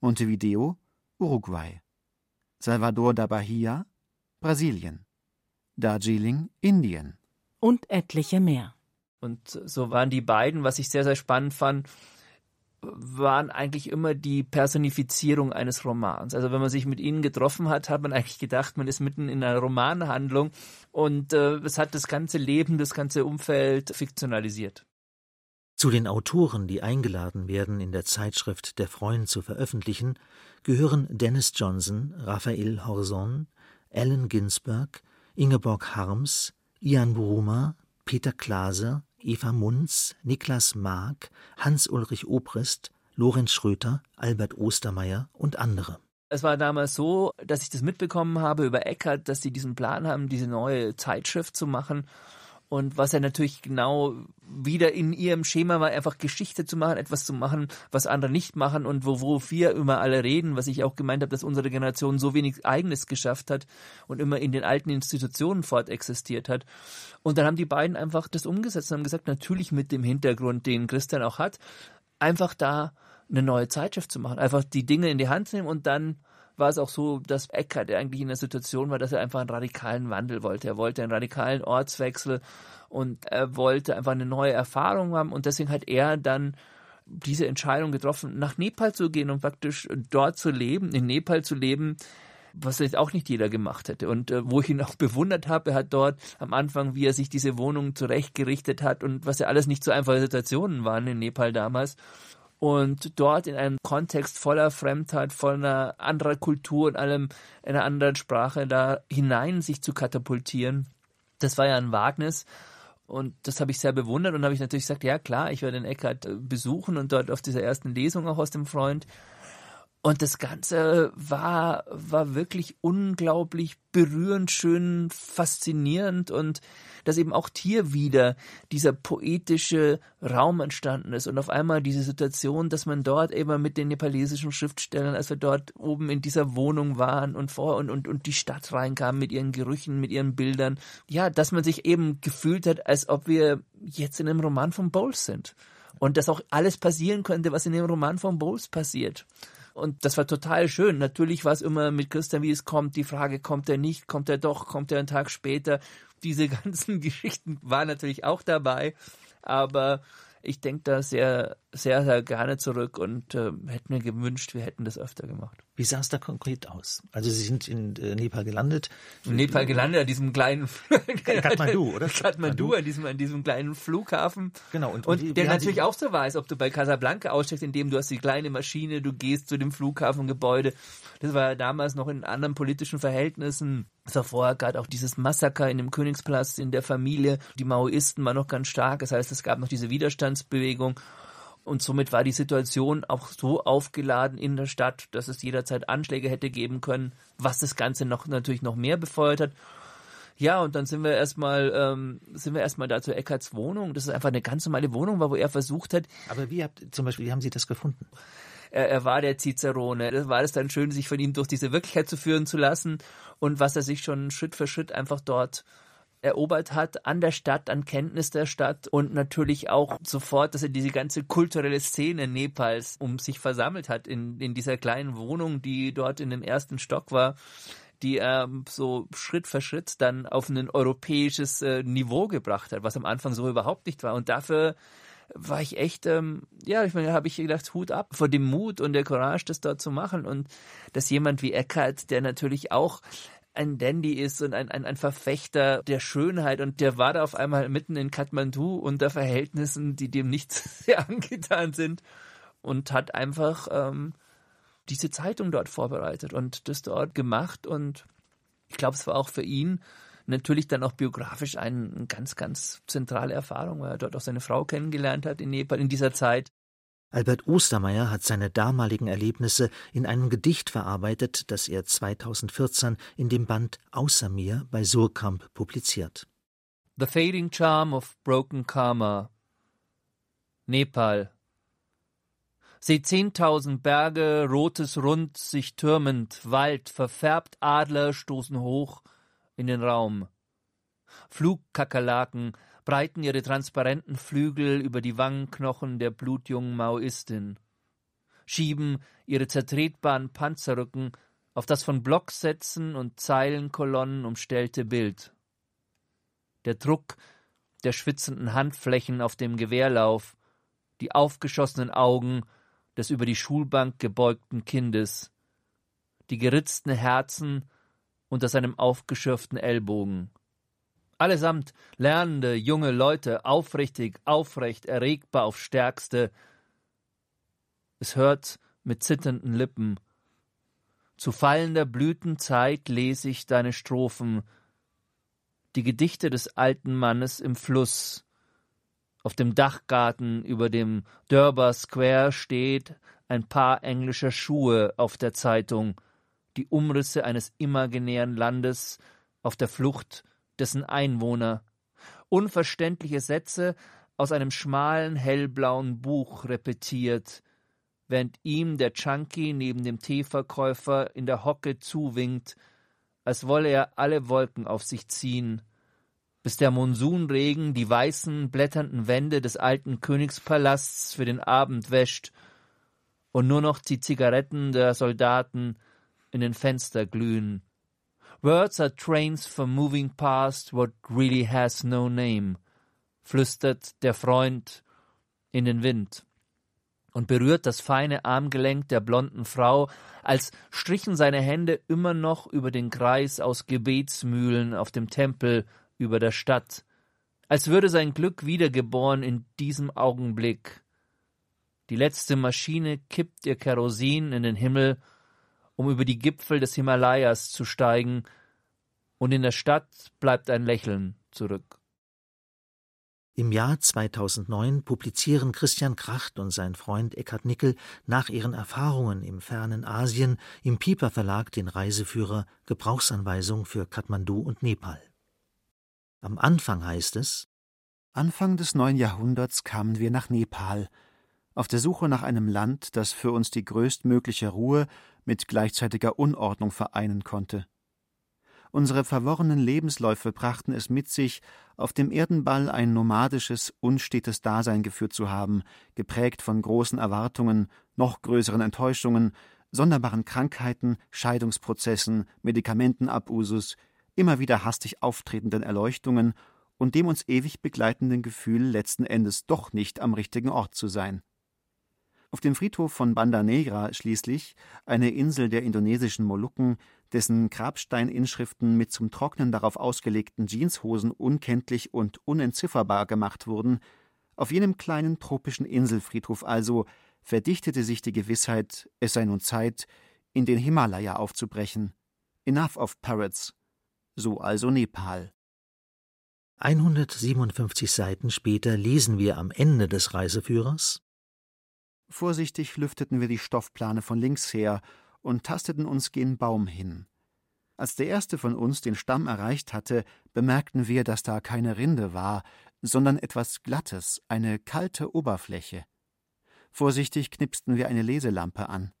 Montevideo, Uruguay. Salvador da Bahia, Brasilien. Darjeeling, Indien. Und etliche mehr. Und so waren die beiden, was ich sehr, sehr spannend fand, waren eigentlich immer die Personifizierung eines Romans. Also wenn man sich mit ihnen getroffen hat, hat man eigentlich gedacht, man ist mitten in einer Romanhandlung und äh, es hat das ganze Leben, das ganze Umfeld fiktionalisiert. Zu den Autoren, die eingeladen werden, in der Zeitschrift Der Freund zu veröffentlichen, gehören Dennis Johnson, Raphael Horson, Allen Ginsberg, Ingeborg Harms, Ian Bruma, Peter Klaser, Eva Munz, Niklas Mark, Hans-Ulrich Obrist, Lorenz Schröter, Albert Ostermeier und andere. Es war damals so, dass ich das mitbekommen habe über Eckert, dass sie diesen Plan haben, diese neue Zeitschrift zu machen und was er natürlich genau wieder in ihrem Schema war, einfach Geschichte zu machen, etwas zu machen, was andere nicht machen und wo, wo wir immer alle reden, was ich auch gemeint habe, dass unsere Generation so wenig Eigenes geschafft hat und immer in den alten Institutionen fortexistiert hat. Und dann haben die beiden einfach das umgesetzt und haben gesagt, natürlich mit dem Hintergrund, den Christian auch hat, einfach da eine neue Zeitschrift zu machen, einfach die Dinge in die Hand nehmen und dann war es auch so, dass Eckert eigentlich in der Situation war, dass er einfach einen radikalen Wandel wollte. Er wollte einen radikalen Ortswechsel und er wollte einfach eine neue Erfahrung haben und deswegen hat er dann diese Entscheidung getroffen, nach Nepal zu gehen und praktisch dort zu leben, in Nepal zu leben, was jetzt auch nicht jeder gemacht hätte. Und äh, wo ich ihn auch bewundert habe, er hat dort am Anfang, wie er sich diese Wohnung zurechtgerichtet hat und was ja alles nicht so einfache Situationen waren in Nepal damals und dort in einem Kontext voller Fremdheit, voller anderer Kultur und allem einer anderen Sprache da hinein sich zu katapultieren, das war ja ein Wagnis. Und das habe ich sehr bewundert und habe ich natürlich gesagt, ja klar, ich werde den Eckart äh, besuchen und dort auf dieser ersten Lesung auch aus dem Freund und das Ganze war, war wirklich unglaublich berührend, schön, faszinierend und dass eben auch hier wieder dieser poetische Raum entstanden ist und auf einmal diese Situation, dass man dort eben mit den nepalesischen Schriftstellern, als wir dort oben in dieser Wohnung waren und vor und, und, und die Stadt reinkam mit ihren Gerüchen, mit ihren Bildern, ja, dass man sich eben gefühlt hat, als ob wir jetzt in einem Roman von Bowles sind. Und dass auch alles passieren könnte, was in dem Roman von Bowles passiert. Und das war total schön. Natürlich war es immer mit Christian, wie es kommt, die Frage, kommt er nicht, kommt er doch, kommt er einen Tag später. Diese ganzen Geschichten waren natürlich auch dabei. Aber ich denke da sehr, sehr, sehr gerne zurück und äh, hätte mir gewünscht, wir hätten das öfter gemacht. Wie sah es da konkret aus? Also Sie sind in äh, Nepal gelandet. In Nepal gelandet, an diesem kleinen Kathmandu, oder? Kathmandu, an diesem, an diesem kleinen Flughafen. Genau. Und, und wie, der natürlich auch so war, als ob du bei Casablanca aussteigst, indem du hast die kleine Maschine, du gehst zu dem Flughafengebäude. Das war ja damals noch in anderen politischen Verhältnissen. Es war vorher gerade auch dieses Massaker in dem Königspalast in der Familie. Die Maoisten waren noch ganz stark. Das heißt, es gab noch diese Widerstandsbewegung. Und somit war die Situation auch so aufgeladen in der Stadt, dass es jederzeit Anschläge hätte geben können, was das Ganze noch natürlich noch mehr befeuert hat. Ja, und dann sind wir erstmal, ähm, sind wir erstmal da zu Eckarts Wohnung. Das ist einfach eine ganz normale Wohnung, war, wo er versucht hat. Aber wie habt, zum Beispiel, wie haben Sie das gefunden? Er, er war der Cicerone. Das war es dann schön, sich von ihm durch diese Wirklichkeit zu führen zu lassen und was er sich schon Schritt für Schritt einfach dort erobert hat an der Stadt, an Kenntnis der Stadt und natürlich auch sofort, dass er diese ganze kulturelle Szene Nepals um sich versammelt hat in, in dieser kleinen Wohnung, die dort in dem ersten Stock war die er so Schritt für Schritt dann auf ein europäisches äh, Niveau gebracht hat, was am Anfang so überhaupt nicht war. Und dafür war ich echt, ähm, ja, ich meine, habe ich gedacht, Hut ab vor dem Mut und der Courage, das dort zu machen. Und dass jemand wie Eckhart, der natürlich auch ein Dandy ist und ein, ein, ein Verfechter der Schönheit und der war da auf einmal mitten in Kathmandu unter Verhältnissen, die dem nicht sehr angetan sind und hat einfach ähm, diese Zeitung dort vorbereitet und das dort gemacht und ich glaube, es war auch für ihn natürlich dann auch biografisch eine ganz, ganz zentrale Erfahrung, weil er dort auch seine Frau kennengelernt hat in Nepal in dieser Zeit. Albert Ostermeier hat seine damaligen Erlebnisse in einem Gedicht verarbeitet, das er 2014 in dem Band Außer mir bei Surkamp publiziert. The Fading Charm of Broken Karma Nepal Seht zehntausend Berge, rotes Rund sich türmend, Wald, verfärbt Adler stoßen hoch in den Raum. Flugkakerlaken breiten ihre transparenten Flügel über die Wangenknochen der blutjungen Maoistin, schieben ihre zertretbaren Panzerrücken auf das von Blocksätzen und Zeilenkolonnen umstellte Bild. Der Druck der schwitzenden Handflächen auf dem Gewehrlauf, die aufgeschossenen Augen des über die Schulbank gebeugten Kindes, die geritzten Herzen unter seinem aufgeschürften Ellbogen. Allesamt lernende junge Leute, aufrichtig, aufrecht, erregbar auf Stärkste. Es hört mit zitternden Lippen. Zu fallender Blütenzeit lese ich deine Strophen, die Gedichte des alten Mannes im Fluss. Auf dem Dachgarten über dem Durbar Square steht ein paar englischer Schuhe auf der Zeitung, die Umrisse eines imaginären Landes auf der Flucht dessen Einwohner, unverständliche Sätze aus einem schmalen hellblauen Buch repetiert, während ihm der Chunky neben dem Teeverkäufer in der Hocke zuwinkt, als wolle er alle Wolken auf sich ziehen, bis der Monsunregen die weißen, blätternden Wände des alten Königspalasts für den Abend wäscht und nur noch die Zigaretten der Soldaten in den Fenster glühen. Words are trains for moving past what really has no name, flüstert der Freund in den Wind und berührt das feine Armgelenk der blonden Frau, als strichen seine Hände immer noch über den Kreis aus Gebetsmühlen auf dem Tempel über der Stadt, als würde sein Glück wiedergeboren in diesem Augenblick. Die letzte Maschine kippt ihr Kerosin in den Himmel um über die Gipfel des Himalayas zu steigen, und in der Stadt bleibt ein Lächeln zurück. Im Jahr 2009 publizieren Christian Kracht und sein Freund Eckhard Nickel nach ihren Erfahrungen im fernen Asien im Piper Verlag den Reiseführer Gebrauchsanweisung für Kathmandu und Nepal. Am Anfang heißt es Anfang des neuen Jahrhunderts kamen wir nach Nepal, auf der Suche nach einem Land, das für uns die größtmögliche Ruhe mit gleichzeitiger Unordnung vereinen konnte. Unsere verworrenen Lebensläufe brachten es mit sich, auf dem Erdenball ein nomadisches, unstetes Dasein geführt zu haben, geprägt von großen Erwartungen, noch größeren Enttäuschungen, sonderbaren Krankheiten, Scheidungsprozessen, Medikamentenabusus, immer wieder hastig auftretenden Erleuchtungen und dem uns ewig begleitenden Gefühl, letzten Endes doch nicht am richtigen Ort zu sein. Auf dem Friedhof von Banda Negra schließlich, eine Insel der indonesischen Molukken, dessen Grabsteininschriften mit zum Trocknen darauf ausgelegten Jeanshosen unkenntlich und unentzifferbar gemacht wurden, auf jenem kleinen tropischen Inselfriedhof also verdichtete sich die Gewissheit, es sei nun Zeit, in den Himalaya aufzubrechen. Enough of Parrots. So also Nepal. 157 Seiten später lesen wir am Ende des Reiseführers Vorsichtig lüfteten wir die Stoffplane von links her und tasteten uns gen Baum hin. Als der erste von uns den Stamm erreicht hatte, bemerkten wir, dass da keine Rinde war, sondern etwas Glattes, eine kalte Oberfläche. Vorsichtig knipsten wir eine Leselampe an.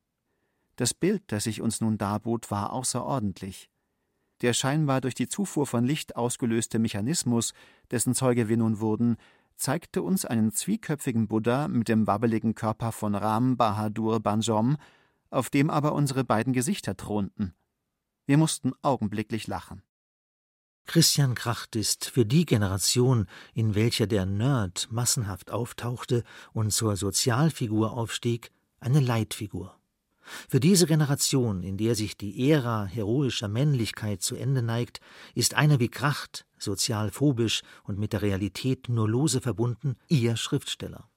Das Bild, das sich uns nun darbot, war außerordentlich. Der scheinbar durch die Zufuhr von Licht ausgelöste Mechanismus, dessen Zeuge wir nun wurden, zeigte uns einen zwieköpfigen Buddha mit dem wabbeligen Körper von Ram Bahadur Banjom, auf dem aber unsere beiden Gesichter thronten. Wir mussten augenblicklich lachen. Christian Kracht ist für die Generation, in welcher der Nerd massenhaft auftauchte und zur Sozialfigur aufstieg, eine Leitfigur. Für diese Generation, in der sich die Ära heroischer Männlichkeit zu Ende neigt, ist einer wie Kracht, sozial phobisch und mit der Realität nur lose verbunden, ihr Schriftsteller.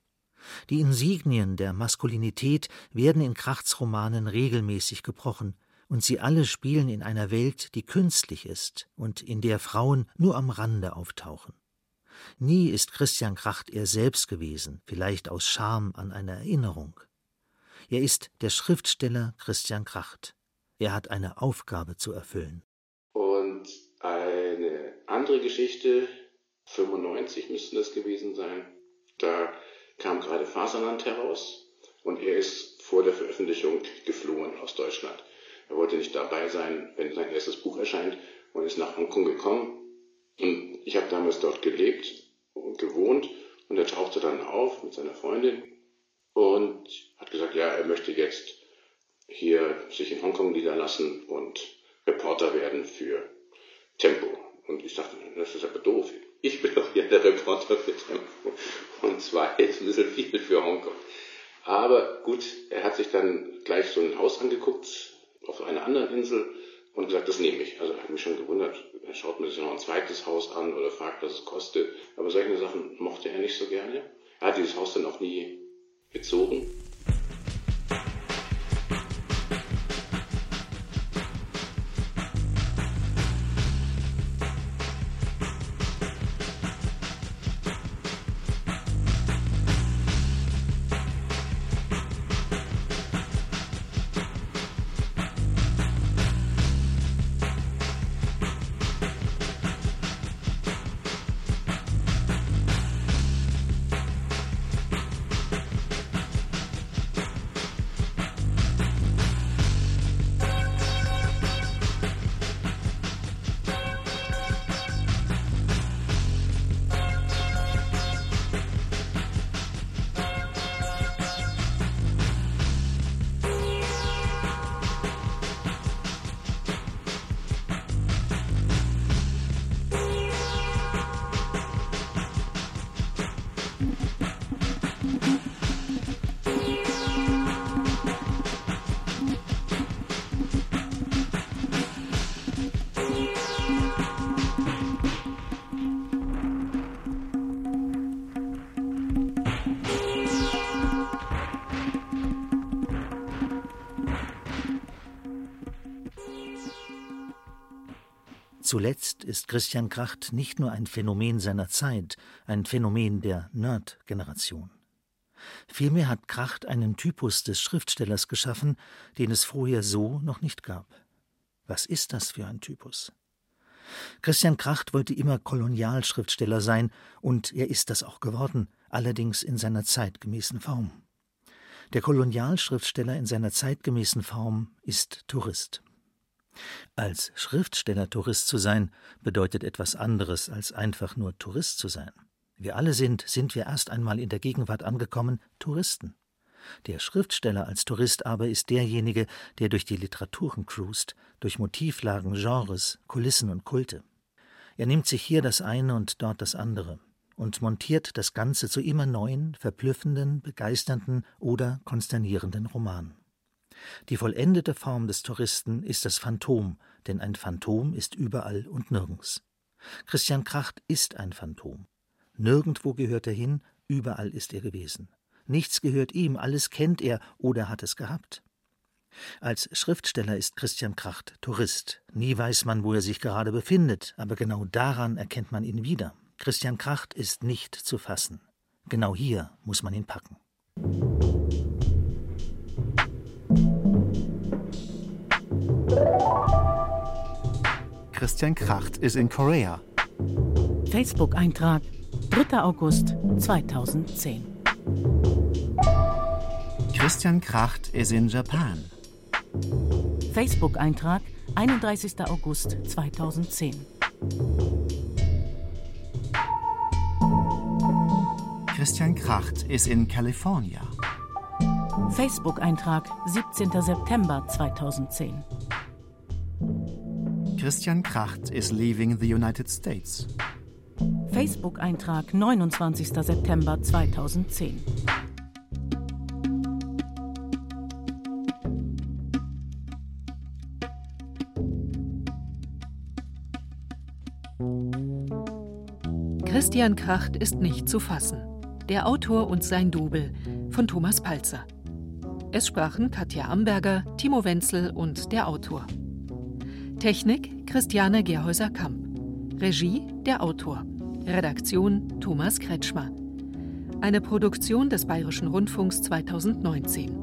Die Insignien der Maskulinität werden in Krachts Romanen regelmäßig gebrochen, und sie alle spielen in einer Welt, die künstlich ist und in der Frauen nur am Rande auftauchen. Nie ist Christian Kracht er selbst gewesen, vielleicht aus Scham an eine Erinnerung. Er ist der Schriftsteller Christian Kracht. Er hat eine Aufgabe zu erfüllen. Andere Geschichte, 95 müsste das gewesen sein, da kam gerade Faserland heraus und er ist vor der Veröffentlichung geflohen aus Deutschland. Er wollte nicht dabei sein, wenn sein erstes Buch erscheint und ist nach Hongkong gekommen. Und ich habe damals dort gelebt und gewohnt und er tauchte dann auf mit seiner Freundin und hat gesagt, ja, er möchte jetzt hier sich in Hongkong niederlassen und Reporter werden für Tempo. Und ich dachte, das ist aber doof. Ich bin doch hier der Reporter für Tempo. Und zwei ist ein bisschen viel für Hongkong. Aber gut, er hat sich dann gleich so ein Haus angeguckt auf einer anderen Insel und gesagt, das nehme ich. Also hat mich schon gewundert, er schaut mir sich noch ein zweites Haus an oder fragt, was es kostet. Aber solche Sachen mochte er nicht so gerne. Er hat dieses Haus dann auch nie bezogen. Zuletzt ist Christian Kracht nicht nur ein Phänomen seiner Zeit, ein Phänomen der Nerd-Generation. Vielmehr hat Kracht einen Typus des Schriftstellers geschaffen, den es vorher so noch nicht gab. Was ist das für ein Typus? Christian Kracht wollte immer Kolonialschriftsteller sein, und er ist das auch geworden, allerdings in seiner zeitgemäßen Form. Der Kolonialschriftsteller in seiner zeitgemäßen Form ist Tourist. Als Schriftsteller Tourist zu sein, bedeutet etwas anderes als einfach nur Tourist zu sein. Wir alle sind, sind wir erst einmal in der Gegenwart angekommen, Touristen. Der Schriftsteller als Tourist aber ist derjenige, der durch die Literaturen cruist, durch Motivlagen, Genres, Kulissen und Kulte. Er nimmt sich hier das eine und dort das andere und montiert das Ganze zu immer neuen, verblüffenden, begeisternden oder konsternierenden Romanen. Die vollendete Form des Touristen ist das Phantom, denn ein Phantom ist überall und nirgends. Christian Kracht ist ein Phantom. Nirgendwo gehört er hin, überall ist er gewesen. Nichts gehört ihm, alles kennt er oder hat es gehabt. Als Schriftsteller ist Christian Kracht Tourist. Nie weiß man, wo er sich gerade befindet, aber genau daran erkennt man ihn wieder. Christian Kracht ist nicht zu fassen. Genau hier muss man ihn packen. Christian Kracht is in Korea. Facebook-Eintrag 3. August 2010. Christian Kracht is in Japan. Facebook-Eintrag 31. August 2010. Christian Kracht is in California. Facebook-Eintrag 17. September 2010. Christian Kracht is leaving the United States. Facebook-Eintrag 29. September 2010. Christian Kracht ist nicht zu fassen. Der Autor und sein Double von Thomas Palzer. Es sprachen Katja Amberger, Timo Wenzel und der Autor. Technik Christiane Gerhäuser-Kamp. Regie der Autor. Redaktion Thomas Kretschmer. Eine Produktion des Bayerischen Rundfunks 2019.